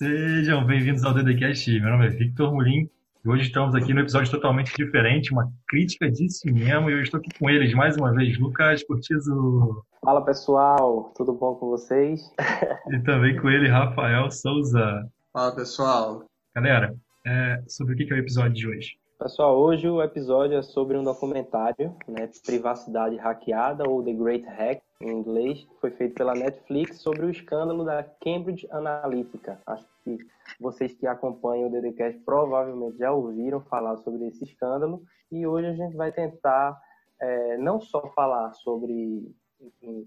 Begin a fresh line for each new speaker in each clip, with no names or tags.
Sejam bem-vindos ao DDCast. Meu nome é Victor Mulim e hoje estamos aqui no episódio totalmente diferente, uma crítica de cinema e eu estou aqui com eles mais uma vez, Lucas Cortizo.
Fala pessoal, tudo bom com vocês?
E também com ele, Rafael Souza.
Fala pessoal.
Galera, é, sobre o que é o episódio de hoje?
Pessoal, hoje o episódio é sobre um documentário, né, Privacidade Hackeada, ou The Great Hack, em inglês, que foi feito pela Netflix sobre o escândalo da Cambridge Analytica. Acho que vocês que acompanham o DDCast provavelmente já ouviram falar sobre esse escândalo, e hoje a gente vai tentar é, não só falar sobre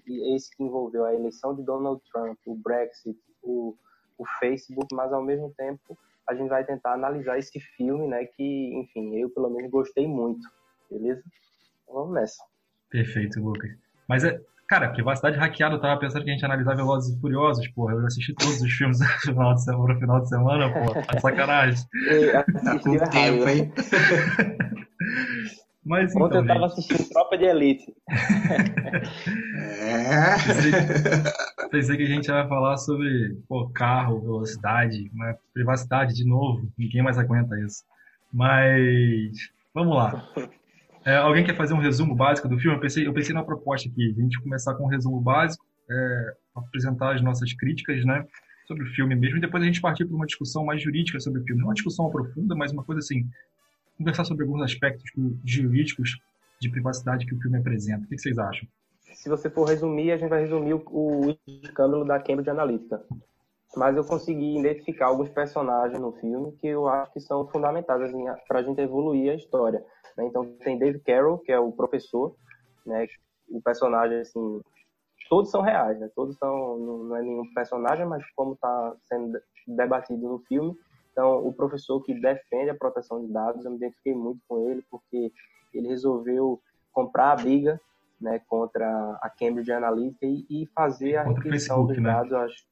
esse que envolveu a eleição de Donald Trump, o Brexit, o, o Facebook, mas ao mesmo tempo a gente vai tentar analisar esse filme, né? Que, enfim, eu pelo menos gostei muito, beleza? Então vamos nessa.
Perfeito, Lucas. Mas é, cara, privacidade hackeada, eu tava pensando que a gente analisava Velozes e Furiosos, porra. Eu assisti todos os filmes no final de semana, no final de semana, porra. Tá sacanagem.
Tá com tempo, hein?
Mas,
Ontem
então,
eu tava
gente,
assistindo Tropa de Elite.
É.
pensei, pensei que a gente ia falar sobre pô, carro, velocidade, mas privacidade de novo. Ninguém mais aguenta isso. Mas vamos lá. É, alguém quer fazer um resumo básico do filme? Eu pensei, eu pensei na proposta aqui, a gente começar com um resumo básico, é, apresentar as nossas críticas, né, sobre o filme mesmo, e depois a gente partir para uma discussão mais jurídica sobre o filme. Não uma discussão profunda, mas uma coisa assim, conversar sobre alguns aspectos jurídicos de privacidade que o filme apresenta. O que vocês acham?
Se você for resumir, a gente vai resumir o, escândalo da Cambridge Analytica. Mas eu consegui identificar alguns personagens no filme que eu acho que são fundamentais assim, para a gente evoluir a história. né? Então tem Dave Carroll, que é o professor, né? O personagem assim, todos são reais, né? Todos são não é nenhum personagem, mas como está sendo debatido no filme, então o professor que defende a proteção de dados, eu me identifiquei muito com ele porque ele resolveu comprar a briga né, contra a Cambridge Analytica e, e fazer a
Contra
requisição dos
Facebook, né?
dados, eu acho.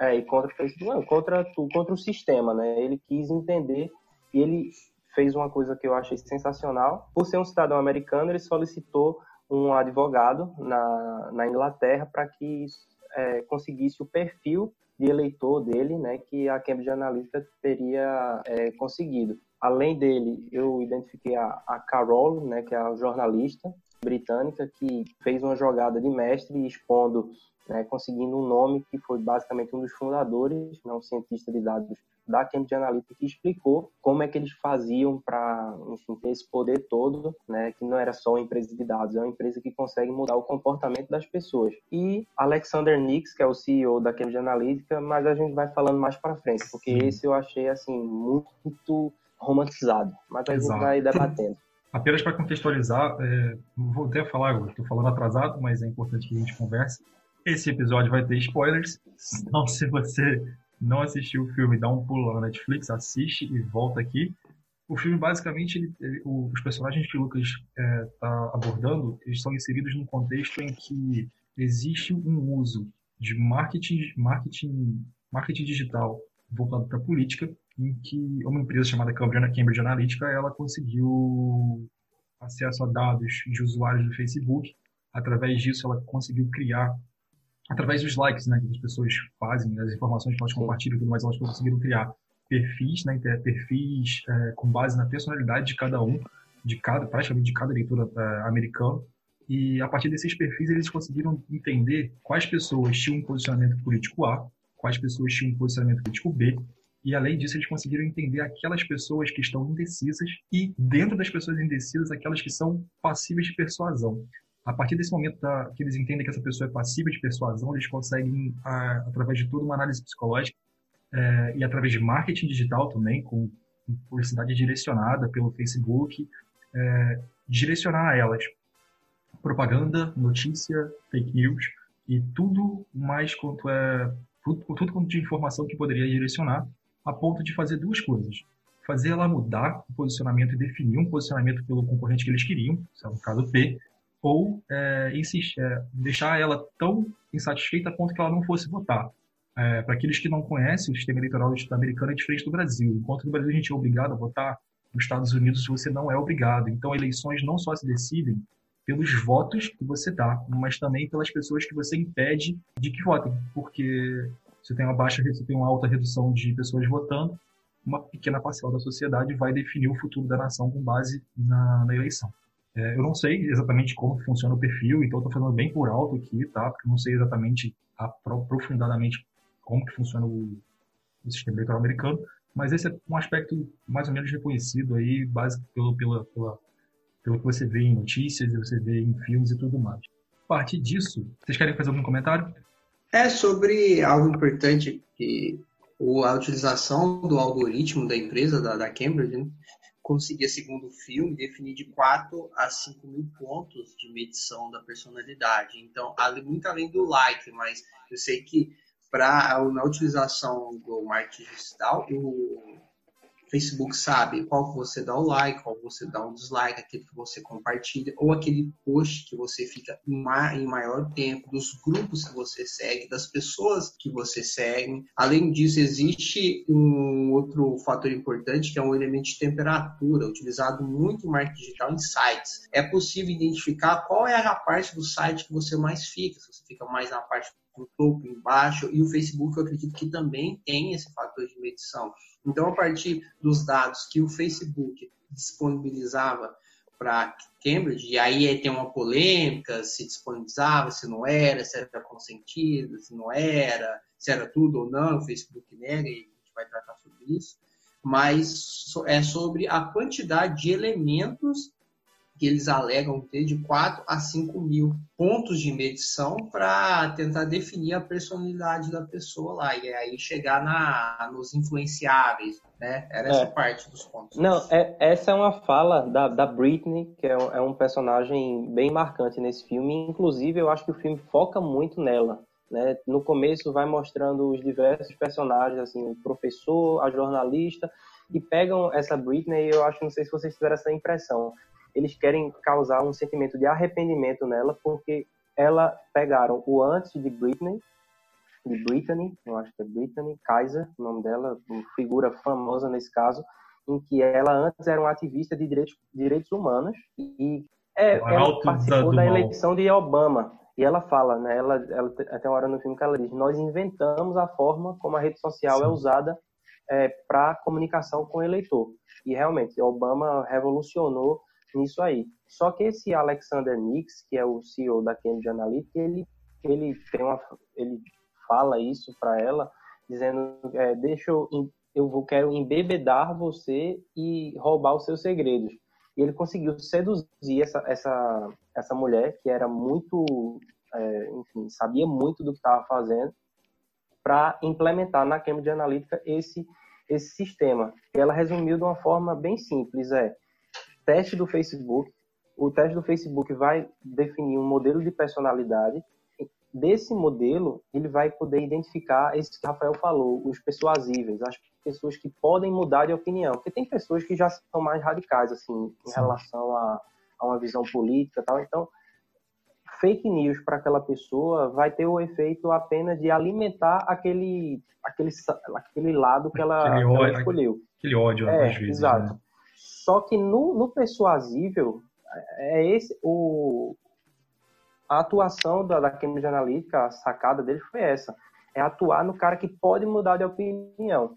É, e contra não, contra, contra o sistema, né? Ele quis entender e ele fez uma coisa que eu achei sensacional. Por ser um cidadão americano, ele solicitou um advogado na, na Inglaterra para que é, conseguisse o perfil de eleitor dele, né, que a Cambridge Analytica teria é, conseguido. Além dele, eu identifiquei a, a Carol, né, que é a jornalista britânica que fez uma jogada de mestre expondo, né, conseguindo um nome que foi basicamente um dos fundadores, né, um cientista de dados da Cambridge Analytica que explicou como é que eles faziam para, enfim, ter esse poder todo, né, que não era só uma empresa de dados, é uma empresa que consegue mudar o comportamento das pessoas. E Alexander Nix, que é o CEO da Cambridge Analytica, mas a gente vai falando mais para frente, porque esse eu achei assim muito romantizado, mas a
Exato.
gente vai debatendo.
Apenas para contextualizar, é, vou até falar, estou falando atrasado, mas é importante que a gente converse. Esse episódio vai ter spoilers, então se você não assistiu o filme, dá um pulo lá na Netflix, assiste e volta aqui. O filme, basicamente, ele- ele- os personagens que o Lucas está abordando, eles são inseridos num contexto em que existe um uso de marketing, marketing, marketing digital voltado para política, em que uma empresa chamada Cambridge Analytica, ela conseguiu acesso a dados de usuários do Facebook. Através disso, ela conseguiu criar, através dos likes, né, que as pessoas fazem, das informações que elas compartilham e tudo mais, elas conseguiram criar perfis, né, perfis eh, com base na personalidade de cada um, de cada, praticamente de cada eleitor eh, americano. E a partir desses perfis, eles conseguiram entender quais pessoas tinham um posicionamento político A, quais pessoas tinham um posicionamento político B, e além disso, eles conseguiram entender aquelas pessoas que estão indecisas e, dentro das pessoas indecisas, aquelas que são passíveis de persuasão. A partir desse momento da- que eles entendem que essa pessoa é passível de persuasão, eles conseguem, a- através de toda uma análise psicológica eh, e através de marketing digital também, com publicidade direcionada pelo Facebook, eh, direcionar a elas propaganda, notícia, fake news e tudo mais quanto é tudo, tudo quanto de informação que poderia direcionar a ponto de fazer duas coisas. Fazer ela mudar o posicionamento e definir um posicionamento pelo concorrente que eles queriam, se é caso P, ou é, insistir, é, deixar ela tão insatisfeita a ponto que ela não fosse votar. É, Para aqueles que não conhecem, o sistema eleitoral americano é diferente do Brasil. Enquanto no Brasil a gente é obrigado a votar, nos Estados Unidos você não é obrigado. Então, eleições não só se decidem pelos votos que você dá, mas também pelas pessoas que você impede de que votem. Porque você tem uma baixa, você tem uma alta redução de pessoas votando, uma pequena parcela da sociedade vai definir o futuro da nação com base na, na eleição. É, eu não sei exatamente como funciona o perfil, então estou falando bem por alto aqui, tá? Porque eu não sei exatamente aprofundadamente como que funciona o, o sistema eleitoral americano, mas esse é um aspecto mais ou menos reconhecido aí, básico pelo, pela, pela, pelo que você vê em notícias, você vê em filmes e tudo mais. A partir disso, vocês querem fazer algum comentário?
É sobre algo importante que a utilização do algoritmo da empresa, da, da Cambridge, né? Conseguia, segundo o filme, definir de 4 a 5 mil pontos de medição da personalidade. Então, muito além do like, mas eu sei que para na utilização do marketing digital, o Facebook sabe qual você dá o like, qual você dá um dislike, aquele que você compartilha, ou aquele post que você fica em maior tempo, dos grupos que você segue, das pessoas que você segue. Além disso, existe um outro fator importante que é um elemento de temperatura, utilizado muito em marketing digital em sites. É possível identificar qual é a parte do site que você mais fica, se você fica mais na parte no topo, embaixo, e o Facebook eu acredito que também tem esse fator de medição. Então, a partir dos dados que o Facebook disponibilizava para Cambridge, e aí tem uma polêmica se disponibilizava, se não era, se era consentido, se não era, se era tudo ou não, o Facebook nega e a gente vai tratar sobre isso, mas é sobre a quantidade de elementos que eles alegam ter de 4 a 5 mil pontos de medição para tentar definir a personalidade da pessoa lá e aí chegar na, nos influenciáveis, né? Era essa é. parte dos pontos.
Não, é, essa é uma fala da, da Britney, que é um, é um personagem bem marcante nesse filme. Inclusive, eu acho que o filme foca muito nela. Né? No começo vai mostrando os diversos personagens, assim, o professor, a jornalista, e pegam essa Britney, eu acho, não sei se vocês tiveram essa impressão, eles querem causar um sentimento de arrependimento nela, porque ela pegaram o antes de Britney, de Brittany, eu acho que é Brittany Kaiser, o nome dela, uma figura famosa nesse caso, em que ela antes era uma ativista de direitos, direitos humanos e é, ela participou da eleição de Obama. E ela fala, né? Ela, ela até uma hora no filme que ela diz: nós inventamos a forma como a rede social é Sim. é usada é, para comunicação com o eleitor. E realmente, Obama revolucionou nisso aí. Só que esse Alexander Nix, que é o CEO da Cambridge Analytica, ele ele tem uma ele fala isso para ela, dizendo é, deixa eu eu vou quero embebedar você e roubar os seus segredos. E ele conseguiu seduzir essa essa essa mulher que era muito é, enfim sabia muito do que estava fazendo para implementar na Cambridge Analytica esse esse sistema. E ela resumiu de uma forma bem simples, é teste do Facebook. O teste do Facebook vai definir um modelo de personalidade. Desse modelo, ele vai poder identificar esse que o Rafael falou, os persuasíveis, as pessoas que podem mudar de opinião. Porque tem pessoas que já são mais radicais, assim, em Sim. relação a, a uma visão política tal. Então, fake news para aquela pessoa vai ter o efeito apenas de alimentar aquele, aquele, aquele lado que ela, aquele que ela escolheu.
Aquele ódio,
é, às vezes. Exato. Né? Só que no, no persuasível, é esse o a atuação da, da Cambridge Analytica, a sacada dele foi essa. É atuar no cara que pode mudar de opinião.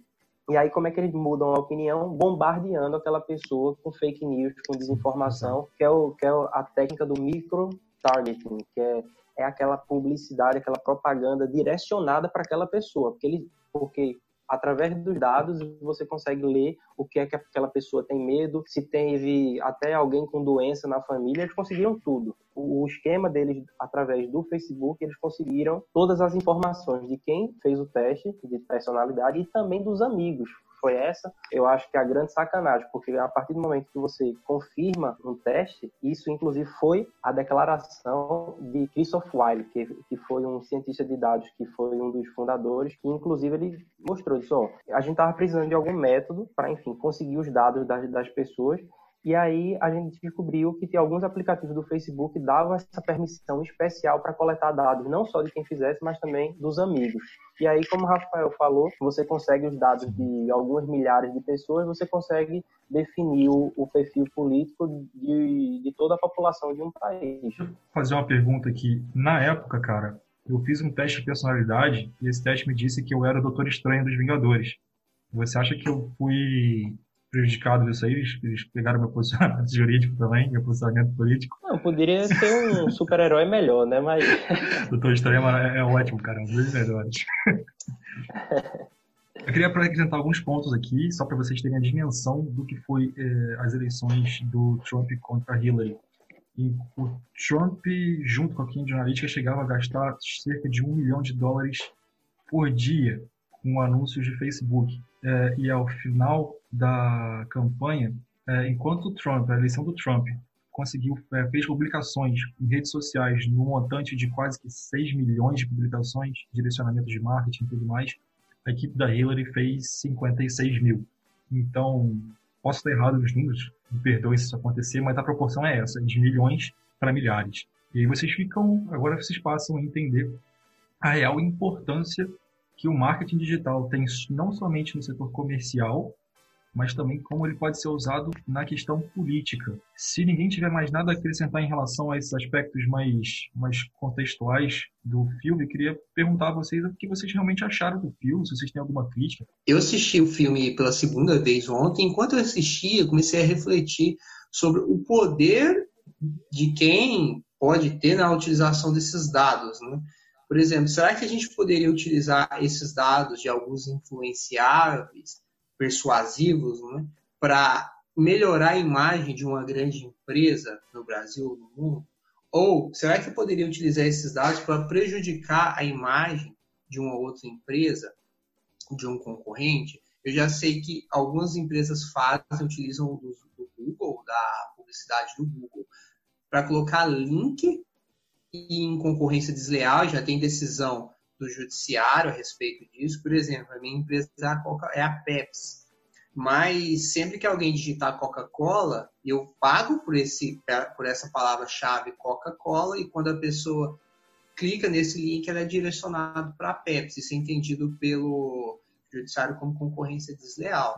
E aí, como é que eles mudam a opinião? Bombardeando aquela pessoa com fake news, com desinformação, que é, o, que é a técnica do micro-targeting, que é, é aquela publicidade, aquela propaganda direcionada para aquela pessoa. Porque, ele, porque através dos dados você consegue ler o que é que aquela pessoa tem medo, se teve até alguém com doença na família, eles conseguiram tudo. O esquema deles, através do Facebook, eles conseguiram todas as informações de quem fez o teste de personalidade e também dos amigos foi essa, eu acho que é a grande sacanagem, porque a partir do momento que você confirma um teste, isso inclusive foi a declaração de Christoph Weil, que, que foi um cientista de dados, que foi um dos fundadores, que inclusive ele mostrou isso, ó, a gente estava precisando de algum método para, enfim, conseguir os dados das, das pessoas e aí a gente descobriu que alguns aplicativos do Facebook davam essa permissão especial para coletar dados, não só de quem fizesse, mas também dos amigos. E aí, como o Rafael falou, você consegue os dados de algumas milhares de pessoas, você consegue definir o, o perfil político de, de toda a população de um país.
Deixa eu fazer uma pergunta aqui. Na época, cara, eu fiz um teste de personalidade e esse teste me disse que eu era o Doutor Estranho dos Vingadores. Você acha que eu fui prejudicado disso aí? Eles, pegaram meu posicionamento jurídico também, meu posicionamento político?
Não, poderia ser um super-herói melhor, né? Mas...
Doutor Estranho é, é ótimo, cara. Um dos melhores. Eu queria apresentar alguns pontos aqui, só para vocês terem a dimensão do que foi eh, as eleições do Trump contra Hillary. E o Trump, junto com a Cambridge Analytica, chegava a gastar cerca de um milhão de dólares por dia com anúncios de Facebook. É, e ao final da campanha, é, enquanto Trump, a eleição do Trump, conseguiu é, fez publicações em redes sociais no montante de quase que 6 milhões de publicações, direcionamento de marketing e tudo mais, a equipe da Hillary fez 56 mil. Então, posso estar errado nos números, me perdoe se isso acontecer, mas a proporção é essa, de milhões para milhares. E aí vocês ficam, agora vocês passam a entender a real importância que o marketing digital tem não somente no setor comercial, mas também como ele pode ser usado na questão política. Se ninguém tiver mais nada a acrescentar em relação a esses aspectos mais, mais contextuais do filme, queria perguntar a vocês o que vocês realmente acharam do filme, se vocês têm alguma crítica.
Eu assisti o filme pela segunda vez ontem. Enquanto eu assistia, comecei a refletir sobre o poder de quem pode ter na utilização desses dados, né? Por exemplo, será que a gente poderia utilizar esses dados de alguns influenciáveis persuasivos né, para melhorar a imagem de uma grande empresa no Brasil ou no mundo? Ou será que poderia utilizar esses dados para prejudicar a imagem de uma outra empresa, de um concorrente? Eu já sei que algumas empresas fazem, utilizam o do, do Google, da publicidade do Google, para colocar link em concorrência desleal, já tem decisão do judiciário a respeito disso. Por exemplo, a minha empresa é a, Pepsi. Mas sempre que alguém digitar Coca-Cola, eu pago por, esse, por essa palavra-chave Coca-Cola e quando a pessoa clica nesse link, ela é direcionada para a Pepsi. Isso é entendido pelo judiciário como concorrência desleal.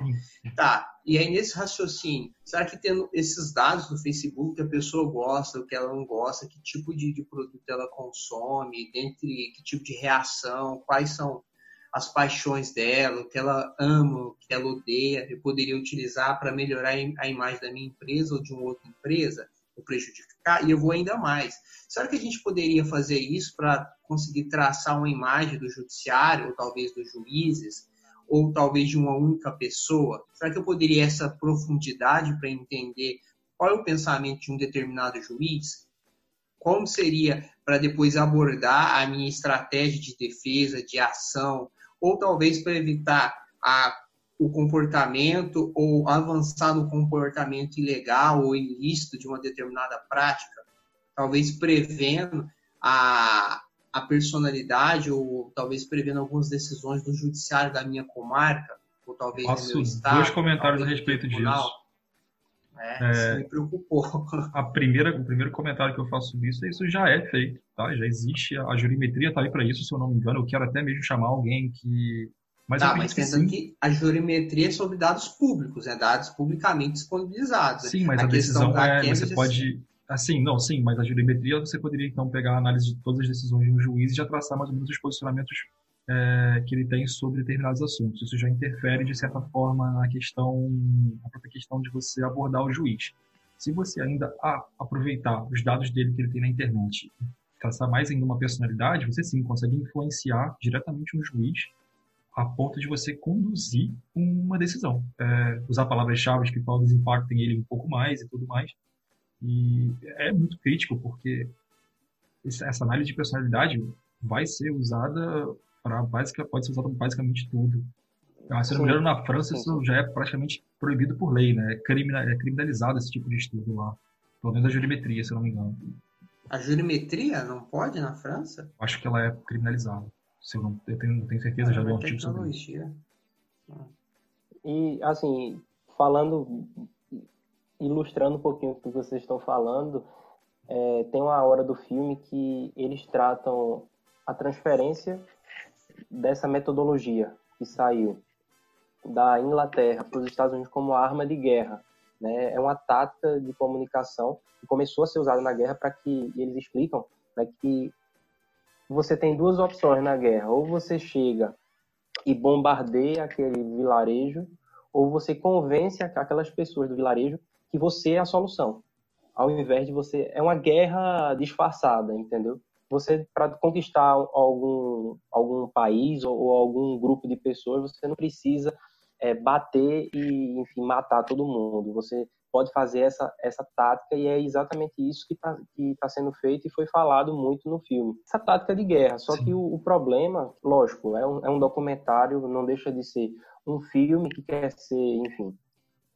Tá, e aí nesse raciocínio, será que tendo esses dados do Facebook, que a pessoa gosta, o que ela não gosta, que tipo de, de produto ela consome, dentre que tipo de reação, quais são as paixões dela, o que ela ama, o que ela odeia, eu poderia utilizar para melhorar a imagem da minha empresa ou de uma outra empresa, ou prejudicar, e eu vou ainda mais. Será que a gente poderia fazer isso para conseguir traçar uma imagem do judiciário, ou talvez dos juízes, ou talvez de uma única pessoa? Será que eu poderia essa profundidade para entender qual é o pensamento de um determinado juiz? Como seria para depois abordar a minha estratégia de defesa, de ação, ou talvez para evitar a, o comportamento ou avançar no comportamento ilegal ou ilícito de uma determinada prática? Talvez prevendo a, a personalidade ou talvez prevendo algumas decisões do judiciário da minha comarca ou talvez
do meu estado. Dois comentários a respeito disso.
É, é, isso me preocupou.
A primeira, o primeiro comentário que eu faço sobre isso é isso já é feito, tá? Já existe, a jurimetria está aí para isso, se eu não me engano. Eu quero até mesmo chamar alguém que
mas, tá, mas pensando que, que, a jurimetria é sobre dados públicos, né? dados publicamente disponibilizados.
Sim, mas a, a decisão é, você pode, Assim, não, sim, mas a jurimetria você poderia então pegar a análise de todas as decisões do juiz e já traçar mais ou menos os posicionamentos é, que ele tem sobre determinados assuntos. Isso já interfere de certa forma na questão, na própria questão de você abordar o juiz. Se você ainda ah, aproveitar os dados dele que ele tem na internet, traçar mais ainda uma personalidade, você sim consegue influenciar diretamente um juiz a ponto de você conduzir uma decisão. É, usar palavras-chave que talvez impactem ele um pouco mais e tudo mais. E é muito crítico, porque essa análise de personalidade vai ser usada para básica, pode ser usada para basicamente tudo. Ah, se não me engano, na França isso já é praticamente proibido por lei, né? É, é criminalizado esse tipo de estudo lá. Pelo menos a jurimetria, se não me engano.
A jurimetria não pode na França?
Acho que ela é criminalizada. Se eu não eu tenho, não tenho certeza, já vi um artigo sobre isso.
E, assim, falando ilustrando um pouquinho o que vocês estão falando, é, tem uma hora do filme que eles tratam a transferência dessa metodologia que saiu da Inglaterra para os Estados Unidos como arma de guerra. Né? É uma tática de comunicação que começou a ser usada na guerra para que eles explicam né, que você tem duas opções na guerra. Ou você chega e bombardeia aquele vilarejo, ou você convence aquelas pessoas do vilarejo que você é a solução. Ao invés de você. É uma guerra disfarçada, entendeu? Você, para conquistar algum, algum país ou, ou, algum grupo de pessoas, você não precisa é, bater e, enfim, matar todo mundo. Você pode fazer essa, essa tática e é exatamente isso que está que tá sendo feito e foi falado muito no filme. Essa tática de guerra. Só Sim. que o, o, problema, lógico, é um, é um documentário, não deixa de ser um filme que quer ser, enfim,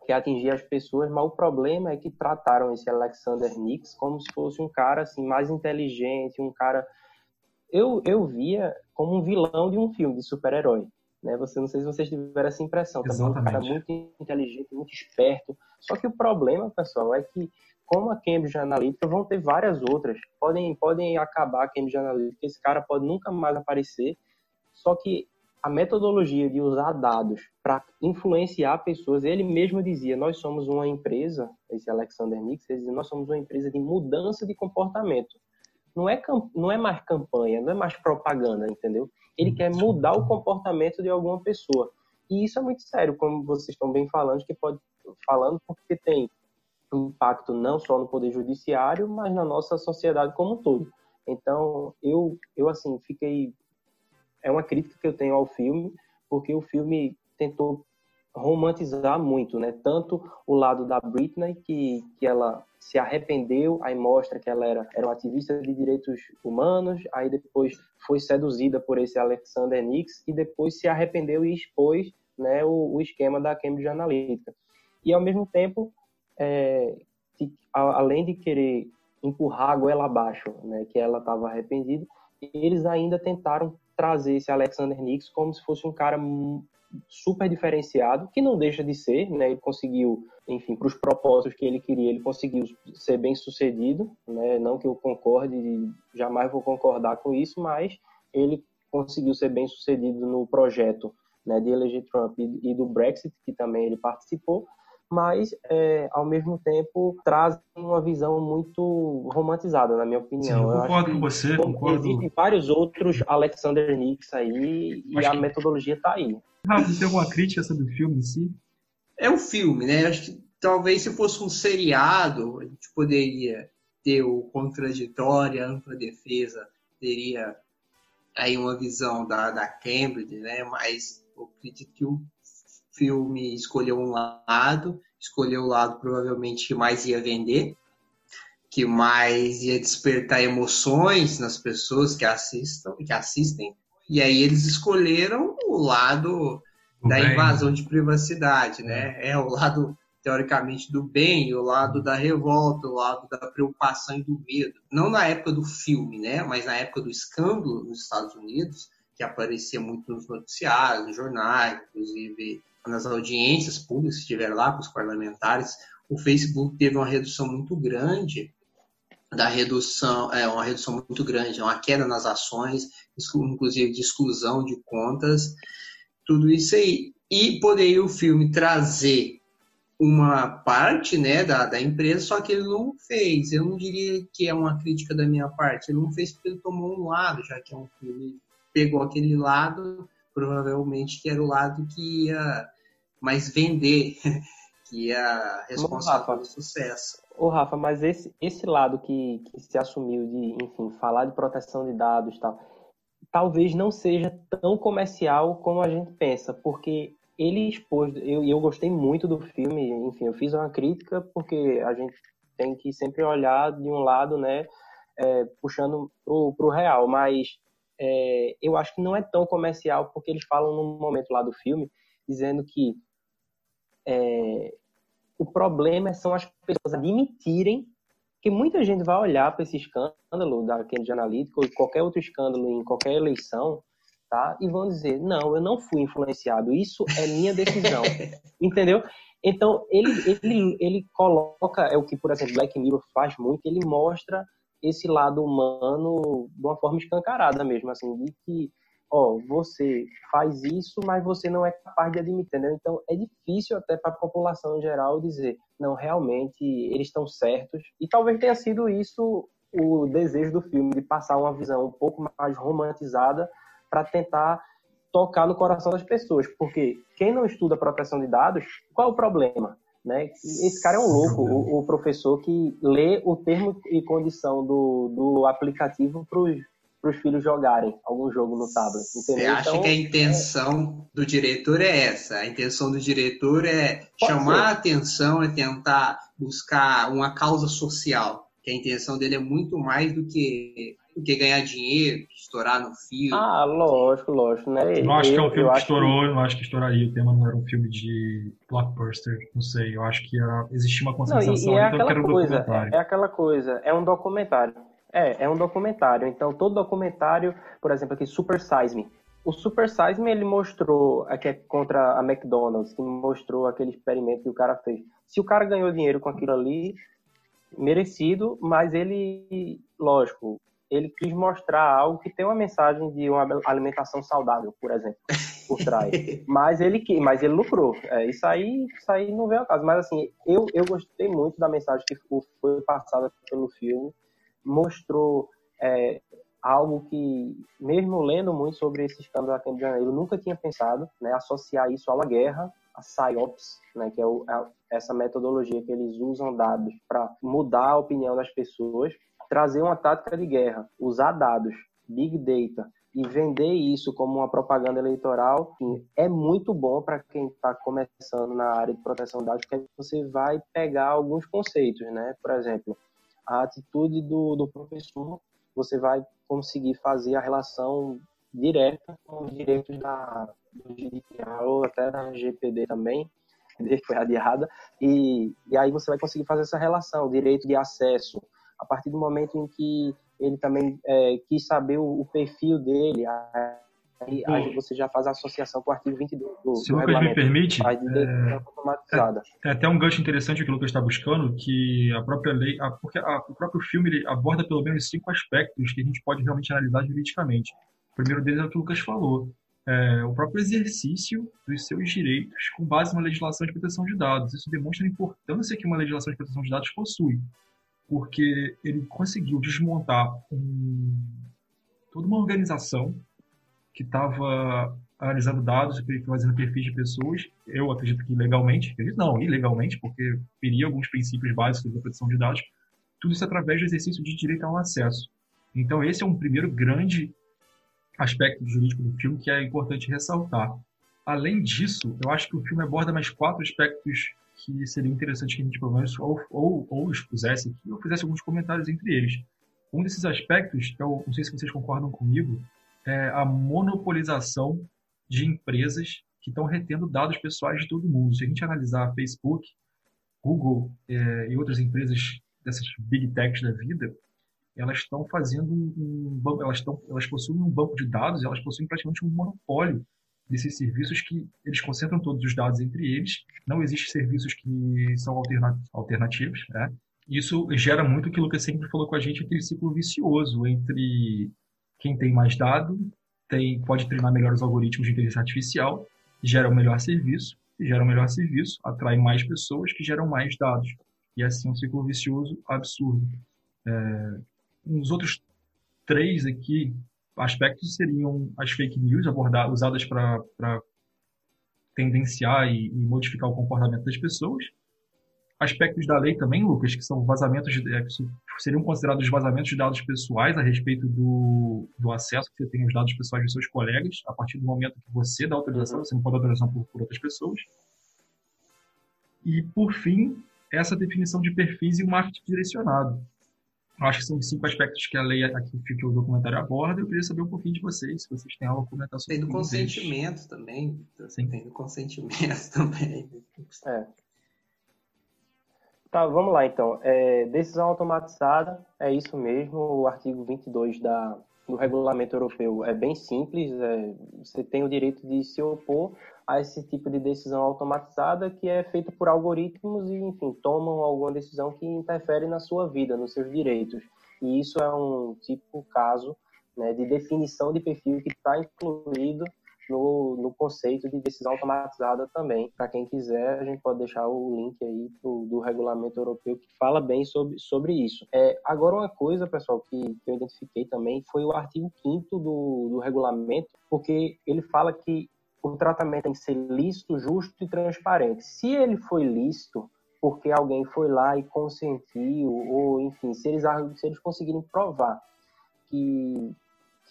quer atingir as pessoas, mas o problema é que trataram esse Alexander Nix como se fosse um cara assim mais inteligente, um cara eu, eu via como um vilão de um filme de super-herói. Né? Você, não sei se vocês tiveram essa impressão. Também um cara muito inteligente, muito esperto. Só que o problema, pessoal, é que como a Cambridge Analytica, vão ter várias outras. Podem, podem acabar a Cambridge Analytica, esse cara pode nunca mais aparecer. Só que a metodologia de usar dados para influenciar pessoas, ele mesmo dizia, nós somos uma empresa, esse Alexander Nix, ele dizia, nós somos uma empresa de mudança de comportamento. Não é, não é mais campanha, não é mais propaganda, entendeu? Ele quer mudar o comportamento de alguma pessoa. E isso é muito sério, como vocês estão bem falando, que pode falando porque tem impacto não só no poder judiciário, mas na nossa sociedade como um todo. Então, eu eu assim, fiquei é uma crítica que eu tenho ao filme, porque o filme tentou romantizar muito, né? Tanto o lado da Britney, que, que ela se arrependeu, aí mostra que ela era, era uma ativista de direitos humanos, aí depois foi seduzida por esse Alexander Nix, e depois se arrependeu e expôs né, o, o esquema da Cambridge Analytica. E, ao mesmo tempo, é, que, a, além de querer empurrar a goela abaixo, né, que ela estava arrependida, eles ainda tentaram trazer esse Alexander Nix como se fosse um cara super diferenciado, que não deixa de ser, né? Ele conseguiu, enfim, para os propósitos que ele queria, ele conseguiu ser bem sucedido, né? Não que eu concorde, jamais vou concordar com isso, mas ele conseguiu ser bem sucedido no projeto né, de eleger Trump e, do Brexit, que também ele participou, mas é, ao mesmo tempo traz uma visão muito romantizada, na minha opinião. Sim,
eu concordo com você, concordo.
Existem vários outros Alexander Nix aí e a que... metodologia está aí.
Rafa, tem alguma crítica sobre o filme em si?
É um filme, né? Acho que talvez se fosse um seriado, a gente poderia ter o contraditório, a ampla defesa, teria aí uma visão da, da Cambridge, né? Mas eu acredito que o filme escolheu um lado, escolheu o lado provavelmente que mais ia vender, que mais ia despertar emoções nas pessoas que assistam, que assistem, e aí eles escolheram o lado da bem. invasão de privacidade, né? É. é o lado teoricamente do bem, o lado da revolta, o lado da preocupação e do medo. Não na época do filme, né? Mas na época do escândalo nos Estados Unidos, que aparecia muito nos noticiários, nos jornais, inclusive nas audiências públicas que estiveram lá com os parlamentares, o Facebook teve uma redução muito grande da redução, é uma redução muito grande, uma queda nas ações, inclusive de exclusão de contas, tudo isso aí. E poderia o filme trazer uma parte né, da, da empresa, só que ele não fez. Eu não diria que é uma crítica da minha parte. Ele não fez porque ele tomou um lado, já que é um filme. Pegou aquele lado, provavelmente que era o lado que ia mais vender, que ia responsável pelo sucesso.
Ô, Rafa, mas esse, esse lado que, que se assumiu de, enfim, falar de proteção de dados e tal, talvez não seja tão comercial como a gente pensa, porque ele expôs, eu, eu gostei muito do filme, enfim, eu fiz uma crítica porque a gente tem que sempre olhar de um lado, né, é, puxando pro, pro real, mas é, eu acho que não é tão comercial porque eles falam num momento lá do filme dizendo que é, o problema são as pessoas admitirem que muita gente vai olhar para esse escândalo da Cambridge Analytica ou qualquer outro escândalo em qualquer eleição tá? E vão dizer, não, eu não fui influenciado, isso é minha decisão, entendeu? Então, ele, ele, ele coloca, é o que, por exemplo, Black Mirror faz muito, ele mostra esse lado humano de uma forma escancarada mesmo, assim, de que, ó, você faz isso, mas você não é capaz de admitir, entendeu? Então, é difícil até para a população em geral dizer, não, realmente, eles estão certos, e talvez tenha sido isso o desejo do filme de passar uma visão um pouco mais romantizada para tentar tocar no coração das pessoas. Porque quem não estuda proteção de dados, qual é o problema? Né? Esse cara é um louco, o, o professor que lê o termo e condição do, do aplicativo para os filhos jogarem algum jogo no tablet. Entendeu?
Você acha então, que a intenção é... do diretor é essa? A intenção do diretor é Pode chamar ser. a atenção, é tentar buscar uma causa social. Que a intenção dele é muito mais do que do que ganhar dinheiro, estourar no filme.
Ah, lógico, lógico, né?
Não acho que é um filme que estourou, que... não acho que estouraria. O tema não era um filme de blockbuster, não sei. Eu acho que era... existia uma conscientização,
não, e, e é então aquela coisa, documentário. É, é aquela coisa, é um documentário. É, é um documentário. Então, todo documentário, por exemplo, aqui, Super Size Me. O Super Size Me, ele mostrou, aqui é contra a McDonald's, que mostrou aquele experimento que o cara fez. Se o cara ganhou dinheiro com aquilo ali, merecido, mas ele, lógico, ele quis mostrar algo que tem uma mensagem de uma alimentação saudável, por exemplo, por trás. mas ele mas ele lucrou. É, isso aí, isso aí não veio ao caso. Mas assim, eu, eu gostei muito da mensagem que foi passada pelo filme. Mostrou é, algo que, mesmo lendo muito sobre esse escândalo aqui em Janeiro, eu nunca tinha pensado, né, associar isso a uma guerra, a PSYOPS, né, que é o, a, essa metodologia que eles usam dados para mudar a opinião das pessoas trazer uma tática de guerra, usar dados, big data e vender isso como uma propaganda eleitoral é muito bom para quem está começando na área de proteção de dados, porque você vai pegar alguns conceitos, né? Por exemplo, a atitude do, do professor, você vai conseguir fazer a relação direta com os direitos da, do GDPR ou até da GPD também, que foi adiada, e, e aí você vai conseguir fazer essa relação, direito de acesso, a partir do momento em que ele também é, quis saber o, o, perfil dele, aí, aí, você já faz a associação com o artigo 22 do,
Se o Lucas me permite, é, é, é, até um gancho interessante que o Lucas está buscando, que a própria lei, a, porque a, o próprio filme ele aborda pelo menos cinco aspectos que a gente pode realmente analisar juridicamente. O primeiro deles é o que o Lucas falou, é, o próprio exercício dos seus direitos com base na legislação de proteção de dados. Isso demonstra a importância que uma legislação de proteção de dados possui porque ele conseguiu desmontar um, toda uma organização que estava analisando dados fazendo perfis de pessoas. Eu acredito que legalmente, não, ilegalmente, porque feria alguns princípios básicos da proteção de dados. Tudo isso através do exercício de direito ao acesso. Então, esse é um primeiro grande aspecto jurídico do filme que é importante ressaltar. Além disso, eu acho que o filme aborda mais quatro aspectos que seria interessante que a gente, pelo menos, ou, ou, ou expusesse aqui, ou fizesse alguns comentários entre eles. Um desses aspectos, eu não sei se vocês concordam comigo, é a monopolização de empresas que estão retendo dados pessoais de todo mundo. Se a gente analisar Facebook, Google é, e outras empresas dessas big techs da vida, elas estão fazendo um, elas estão elas possuem um banco de dados, elas possuem praticamente um monopólio desses serviços que eles concentram todos os dados entre eles. Não existem serviços que são alternativos, né? Isso gera muito aquilo que sempre falou com a gente, aquele ciclo vicioso entre quem tem mais dado, tem, pode treinar melhor os algoritmos de inteligência artificial, gera um melhor serviço, gera um melhor serviço, atrai mais pessoas que geram mais dados. E assim um ciclo vicioso absurdo. É, uns outros três aqui aspectos seriam as fake news abordadas, usadas para tendenciar e, e, modificar o comportamento das pessoas. Aspectos da lei também, Lucas, que são vazamentos, de, é, seriam considerados vazamentos de dados pessoais a respeito do, do acesso que você tem aos dados pessoais dos seus colegas, a partir do momento que você dá autorização, você não pode dar autorização por, por outras pessoas. E, por fim, essa definição de perfis e marketing direcionado, Acho que são cinco aspectos que a lei aqui que o documentário aborda. Eu queria saber um pouquinho de vocês, se vocês têm algo a comentar sobre
Tem do consentimento deles. também. Sim. Tem do consentimento também.
É. Tá, vamos lá então. É, decisão automatizada, é isso mesmo. O artigo 22 da, do regulamento europeu é bem simples. É, você tem o direito de se opor a esse tipo de decisão automatizada que é feita por algoritmos e, enfim, tomam alguma decisão que interfere na sua vida, nos seus direitos. E isso é um tipo caso né, de definição de perfil que está incluído no, no conceito de decisão automatizada também. Para quem quiser, a gente pode deixar o link aí pro, do regulamento europeu que fala bem sobre, sobre isso. É, agora, uma coisa, pessoal, que, que eu identifiquei também foi o artigo 5 do, do regulamento, porque ele fala que o tratamento tem que ser lícito, justo e transparente. Se ele foi lícito, porque alguém foi lá e consentiu, ou enfim, se eles, se eles conseguirem provar que,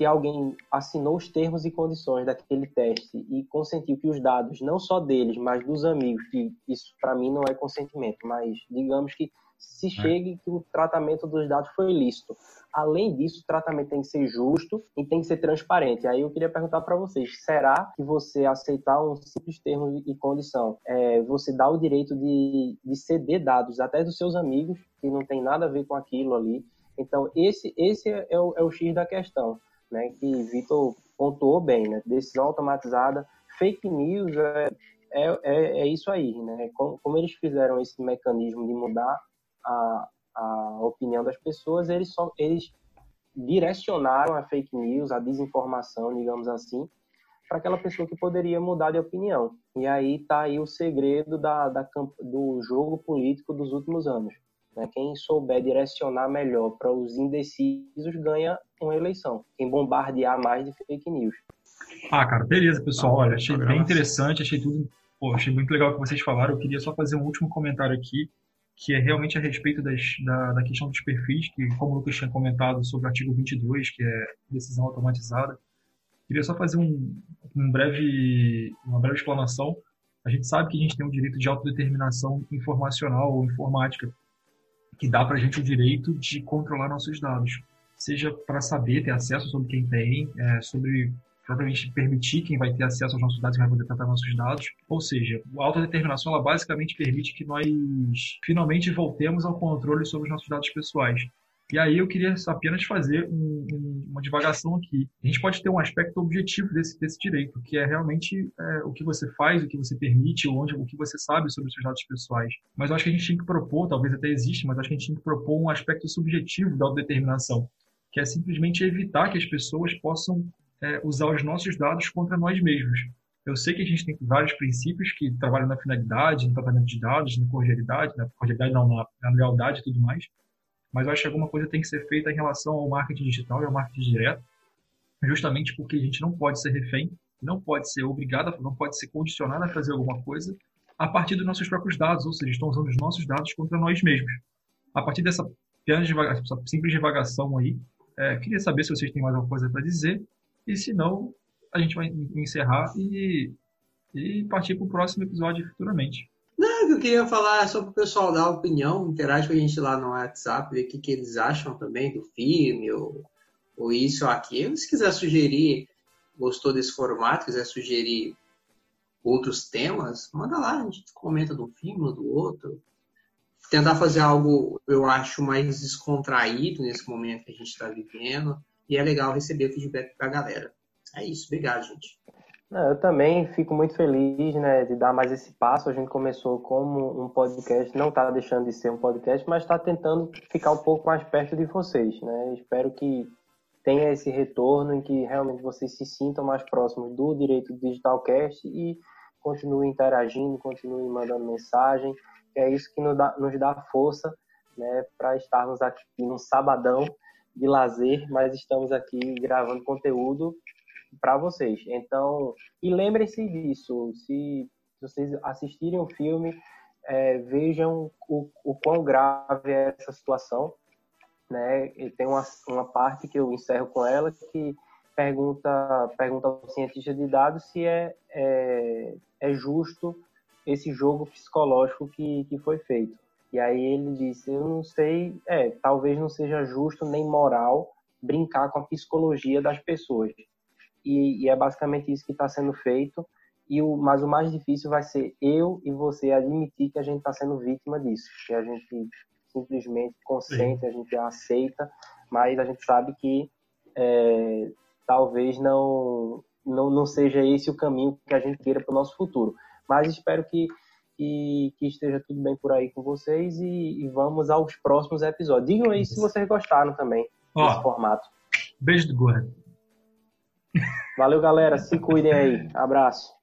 que alguém assinou os termos e condições daquele teste e consentiu que os dados, não só deles, mas dos amigos, que isso para mim não é consentimento, mas digamos que se é. chegue que o tratamento dos dados foi ilícito. Além disso, o tratamento tem que ser justo e tem que ser transparente. Aí eu queria perguntar para vocês: será que você aceitar um simples termo e condição, é, você dá o direito de, de ceder dados até dos seus amigos, que não tem nada a ver com aquilo ali? Então, esse, esse é, o, é o X da questão, né? Que Vitor pontuou bem, né? Decisão automatizada, fake news é, é, é, é isso aí, né? Como, como eles fizeram esse mecanismo de mudar a, a opinião das pessoas, eles, só, eles direcionaram a fake news, a desinformação, digamos assim, para aquela pessoa que poderia mudar de opinião. E aí está aí o segredo da, da, do jogo político dos últimos anos. Né? Quem souber direcionar melhor para os indecisos ganha uma eleição. Quem bombardear mais de fake news.
Ah, cara, beleza, pessoal. Olha, achei bem interessante, achei tudo. Pô, achei muito legal o que vocês falaram. Eu queria só fazer um último comentário aqui que é realmente a respeito das, da, da, questão dos perfis, que, como o Lucas tinha comentado sobre o artigo 22, que é decisão automatizada, queria só fazer um, um breve, uma breve explanação. A gente sabe que a gente tem o direito de autodeterminação informacional ou informática, que dá para a gente o direito de controlar nossos dados, seja para saber, ter acesso sobre quem tem, é, sobre propriamente permitir quem vai ter acesso aos nossos dados e vai poder tratar nossos dados. Ou seja, a autodeterminação ela basicamente permite que nós finalmente voltemos ao controle sobre os nossos dados pessoais. E aí eu queria apenas fazer um, um, uma divagação aqui. A gente pode ter um aspecto objetivo desse, desse direito, que é realmente é, o que você faz, o que você permite, onde, o que você sabe sobre os seus dados pessoais. Mas acho que a gente tem que propor, talvez até exista, mas acho que a gente tem que propor um aspecto subjetivo da autodeterminação, que é simplesmente evitar que as pessoas possam é, usar os nossos dados contra nós mesmos. Eu sei que a gente tem vários princípios que trabalham na finalidade, no tratamento de dados, na cordialidade, na cordialidade não, na, na lealdade e tudo mais, mas eu acho que alguma coisa tem que ser feita em relação ao marketing digital e ao marketing direto, justamente porque a gente não pode ser refém, não pode ser obrigado, não pode ser condicionado a fazer alguma coisa a partir dos nossos próprios dados, ou seja, estão usando os nossos dados contra nós mesmos. A partir dessa simples divagação aí, é, queria saber se vocês têm mais alguma coisa para dizer e se não, a gente vai encerrar e, e partir para o próximo episódio futuramente.
Não, eu queria falar só para o pessoal dar opinião, interage com a gente lá no WhatsApp, ver o que, que eles acham também do filme, ou, ou isso ou aquilo. Se quiser sugerir, gostou desse formato, quiser sugerir outros temas, manda lá, a gente comenta do filme, do outro. Tentar fazer algo, eu acho, mais descontraído nesse momento que a gente está vivendo. E é legal receber o feedback da galera. É isso, obrigado, gente.
Eu também fico muito feliz né, de dar mais esse passo. A gente começou como um podcast, não está deixando de ser um podcast, mas está tentando ficar um pouco mais perto de vocês. Né? Espero que tenha esse retorno em que realmente vocês se sintam mais próximos do Direito Digitalcast e continuem interagindo, continuem mandando mensagem, é isso que nos dá, nos dá força né, para estarmos aqui no sabadão de lazer, mas estamos aqui gravando conteúdo para vocês. Então, e lembrem-se disso, se, vocês assistirem o filme, é, vejam o, o quão grave é essa situação. Né? E tem uma, uma parte que eu encerro com ela que pergunta, pergunta ao cientista de dados se é, é, é justo esse jogo psicológico que, que foi feito. E aí ele disse: Eu não sei, é, talvez não seja justo nem moral brincar com a psicologia das pessoas. E, e é basicamente isso que está sendo feito. E o, mas o mais difícil vai ser eu e você admitir que a gente está sendo vítima disso, que a gente simplesmente consente, Sim. a gente aceita, mas a gente sabe que é, talvez não, não, não seja esse o caminho que a gente queira para o nosso futuro. Mas espero que que, que esteja tudo bem por aí com vocês e, e vamos aos próximos episódios. Digam aí se vocês gostaram também Ó, desse formato.
Beijo do gordo.
Valeu, galera. Se cuidem aí. Abraço.